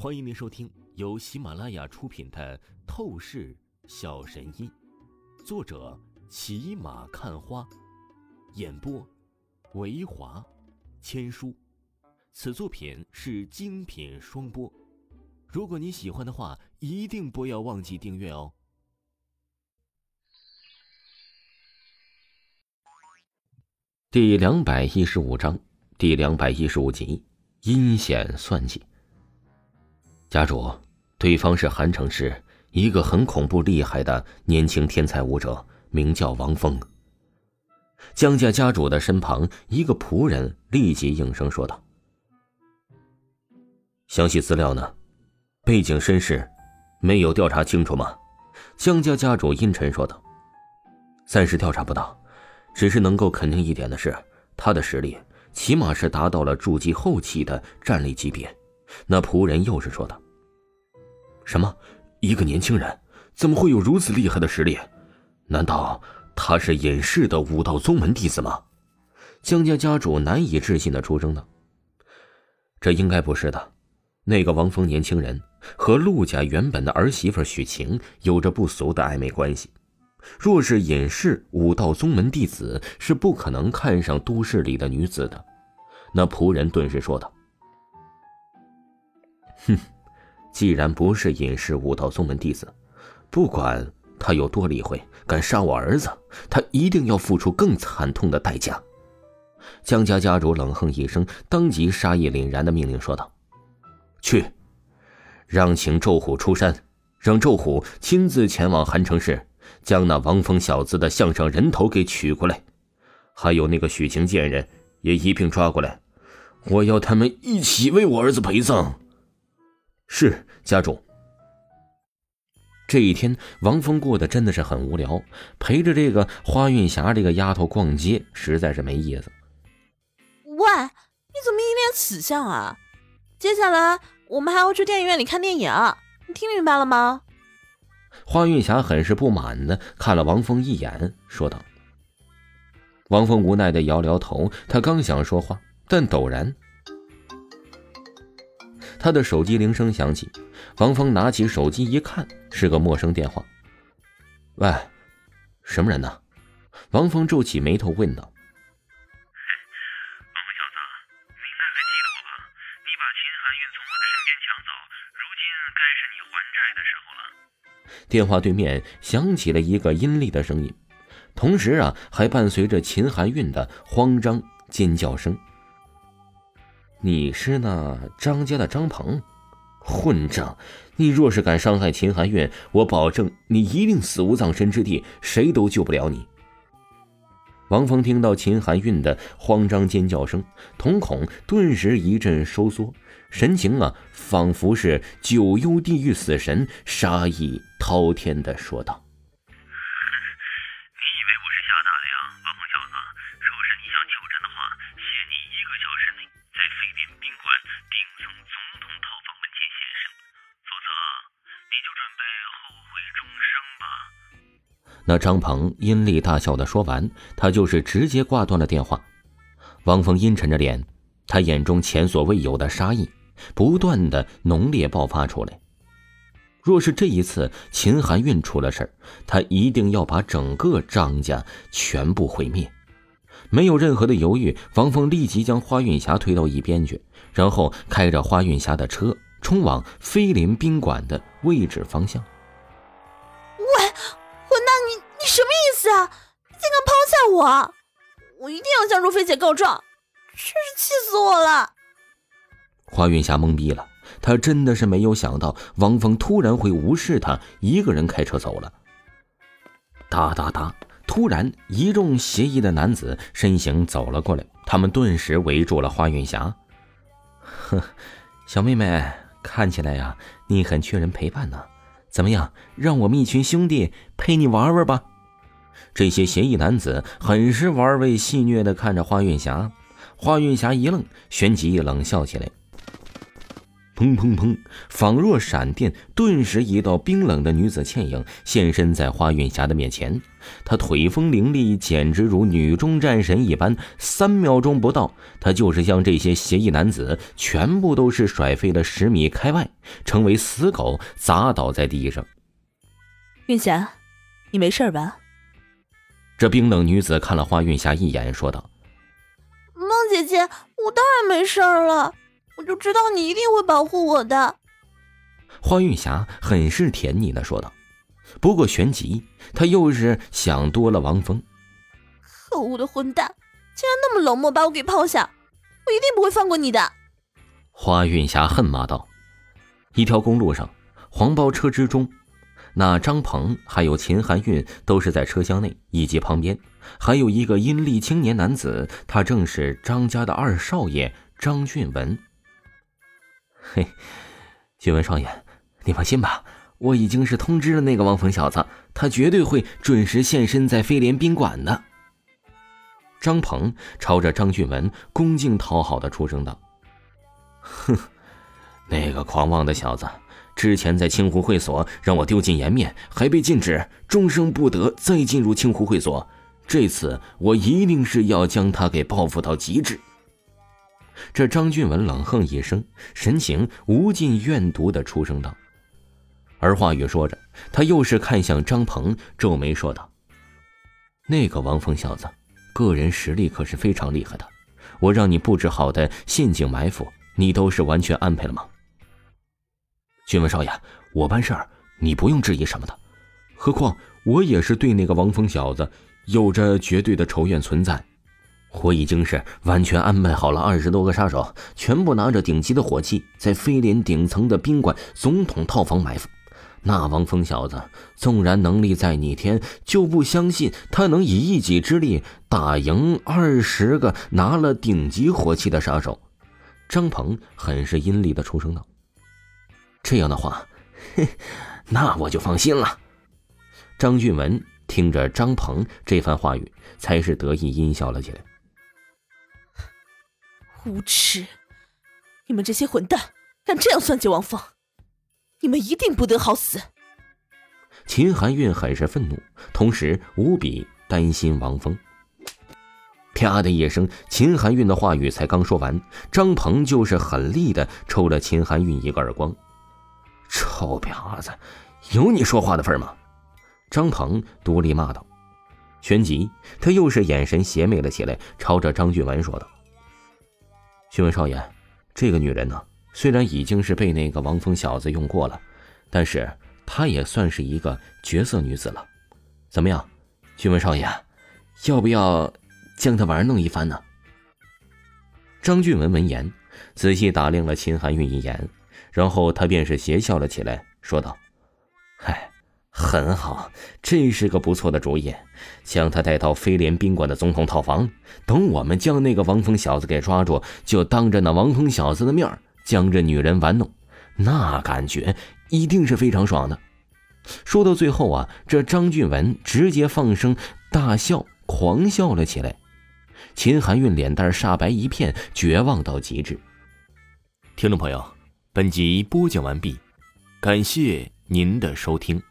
欢迎您收听由喜马拉雅出品的《透视小神医》，作者骑马看花，演播维华千书。此作品是精品双播。如果你喜欢的话，一定不要忘记订阅哦。第两百一十五章，第两百一十五集，阴险算计。家主，对方是韩城市一个很恐怖厉害的年轻天才武者，名叫王峰。江家家主的身旁，一个仆人立即应声说道：“详细资料呢？背景身世，没有调查清楚吗？”江家家主阴沉说道：“暂时调查不到，只是能够肯定一点的是，他的实力起码是达到了筑基后期的战力级别。”那仆人又是说道：“什么？一个年轻人怎么会有如此厉害的实力？难道他是隐世的武道宗门弟子吗？”江家家主难以置信的出声道：“这应该不是的。那个王峰年轻人和陆家原本的儿媳妇许晴有着不俗的暧昧关系。若是隐世武道宗门弟子，是不可能看上都市里的女子的。”那仆人顿时说道。哼，既然不是隐世武道宗门弟子，不管他有多厉害，敢杀我儿子，他一定要付出更惨痛的代价。江家家主冷哼一声，当即杀意凛然的命令说道：“去，让请周虎出山，让周虎亲自前往韩城市，将那王峰小子的项上人头给取过来，还有那个许晴贱人也一并抓过来，我要他们一起为我儿子陪葬。”是家主。这一天，王峰过得真的是很无聊，陪着这个花韵霞这个丫头逛街，实在是没意思。喂，你怎么一脸死相啊？接下来我们还要去电影院里看电影，你听明白了吗？花韵霞很是不满的看了王峰一眼，说道。王峰无奈的摇摇头，他刚想说话，但陡然。他的手机铃声响起，王峰拿起手机一看，是个陌生电话。喂，什么人呢？王峰皱起眉头问道。王峰小子，你应该还记得我吧？你把秦寒韵从我的身边抢走，如今该是你还债的时候了。电话对面响起了一个阴厉的声音，同时啊，还伴随着秦寒韵的慌张尖叫声。你是那张家的张鹏，混账！你若是敢伤害秦寒韵，我保证你一定死无葬身之地，谁都救不了你。王峰听到秦寒韵的慌张尖叫声，瞳孔顿时一阵收缩，神情啊，仿佛是九幽地狱死神，杀意滔天的说道。被后悔终生吧那张鹏阴厉大笑的说完，他就是直接挂断了电话。王峰阴沉着脸，他眼中前所未有的杀意不断的浓烈爆发出来。若是这一次秦寒韵出了事他一定要把整个张家全部毁灭。没有任何的犹豫，王峰立即将花韵霞推到一边去，然后开着花韵霞的车冲往飞林宾馆的位置方向。喂，混蛋，你你什么意思啊！竟敢抛下我！我一定要向若飞姐告状！真是气死我了！花云霞懵逼了，她真的是没有想到王峰突然会无视她一个人开车走了。哒哒哒！突然，一众邪异的男子身形走了过来，他们顿时围住了花云霞。哼，小妹妹，看起来呀，你很缺人陪伴呢。怎么样，让我们一群兄弟陪你玩玩吧？这些邪异男子很是玩味戏谑的看着花运霞，花运霞一愣，旋即冷笑起来。砰砰砰！仿若闪电，顿时一道冰冷的女子倩影现身在花韵霞的面前。她腿风凌厉，简直如女中战神一般。三秒钟不到，她就是将这些邪异男子全部都是甩飞了十米开外，成为死狗，砸倒在地上。韵霞，你没事吧？这冰冷女子看了花韵霞一眼，说道：“孟姐姐，我当然没事了。”我就知道你一定会保护我的，花韵霞很是甜腻的说道。不过旋即，她又是想多了。王峰，可恶的混蛋，竟然那么冷漠把我给抛下，我一定不会放过你的。花韵霞恨骂道。一条公路上，黄包车之中，那张鹏还有秦含韵都是在车厢内以及旁边，还有一个阴历青年男子，他正是张家的二少爷张俊文。嘿，俊文少爷，你放心吧，我已经是通知了那个王峰小子，他绝对会准时现身在飞廉宾馆的。张鹏朝着张俊文恭敬讨好的出声道：“哼，那个狂妄的小子，之前在清湖会所让我丢尽颜面，还被禁止终生不得再进入清湖会所。这次我一定是要将他给报复到极致。”这张俊文冷哼一声，神情无尽怨毒的出声道。而话语说着，他又是看向张鹏，皱眉说道：“那个王峰小子，个人实力可是非常厉害的。我让你布置好的陷阱埋伏，你都是完全安排了吗？”俊文少爷，我办事儿，你不用质疑什么的。何况我也是对那个王峰小子有着绝对的仇怨存在。我已经是完全安排好了，二十多个杀手全部拿着顶级的火器，在飞廉顶层的宾馆总统套房埋伏。那王峰小子纵然能力再逆天，就不相信他能以一己之力打赢二十个拿了顶级火器的杀手。张鹏很是阴厉的出声道：“这样的话，嘿，那我就放心了。”张俊文听着张鹏这番话语，才是得意阴笑了起来。无耻！你们这些混蛋，敢这样算计王峰，你们一定不得好死！秦含韵很是愤怒，同时无比担心王峰。啪的一声，秦含韵的话语才刚说完，张鹏就是狠厉的抽了秦含韵一个耳光。臭婊子，有你说话的份吗？张鹏独立骂道。旋即，他又是眼神邪魅了起来，朝着张俊文说道。询问少爷，这个女人呢？虽然已经是被那个王峰小子用过了，但是她也算是一个绝色女子了。怎么样，询问少爷，要不要将她玩弄一番呢？张俊文闻言，仔细打量了秦寒韵一眼，然后他便是邪笑了起来，说道：“嗨。”很好，这是个不错的主意。将他带到飞廉宾馆的总统套房，等我们将那个王峰小子给抓住，就当着那王峰小子的面将这女人玩弄，那感觉一定是非常爽的。说到最后啊，这张俊文直接放声大笑，狂笑了起来。秦含韵脸蛋煞白一片，绝望到极致。听众朋友，本集播讲完毕，感谢您的收听。